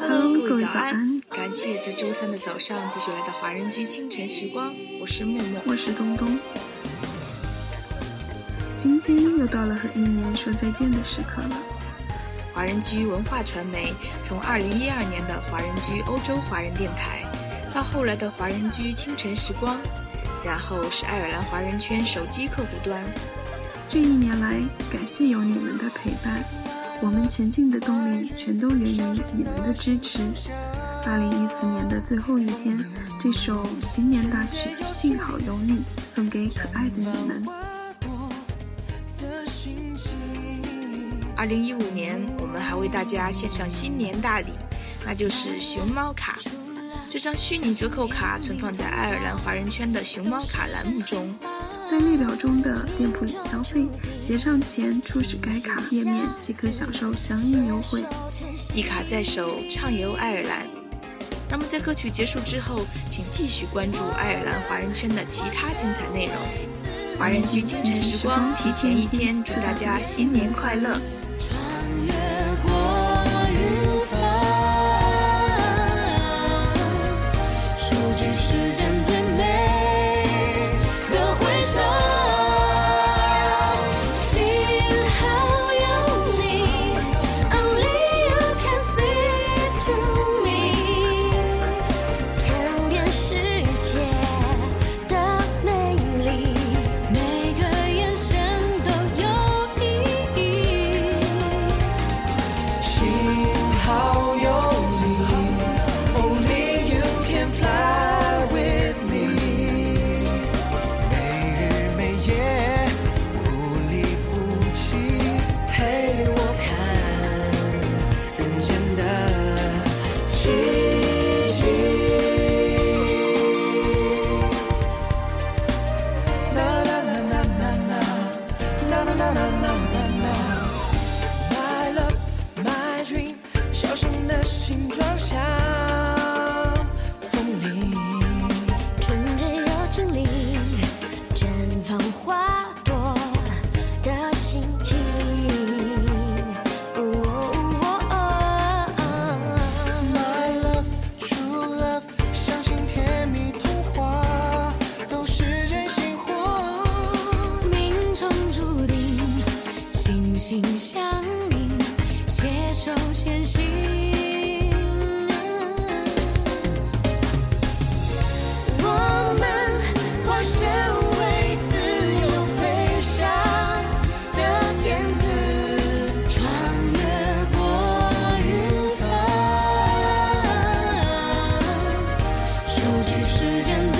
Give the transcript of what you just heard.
Hello，各位早安！感谢在周三的早上继续来到华人居清晨时光，我是默默，我是东东。今天又到了和一年说再见的时刻了。华人居文化传媒从二零一二年的华人居欧洲华人电台，到后来的华人居清晨时光，然后是爱尔兰华人圈手机客户端。这一年来，感谢有你们的陪伴。我们前进的动力全都源于你们的支持。二零一四年的最后一天，这首新年大曲《幸好有你》送给可爱的你们。二零一五年，我们还为大家献上新年大礼，那就是熊猫卡。这张虚拟折扣卡存放在爱尔兰华人圈的熊猫卡栏目中。在列表中的店铺里消费，结账前出示该卡页面即可享受相应优惠。一卡在手，畅游爱尔兰。那么在歌曲结束之后，请继续关注爱尔兰华人圈的其他精彩内容。华人居清晨时光提前一天，祝大家新年快乐！decisions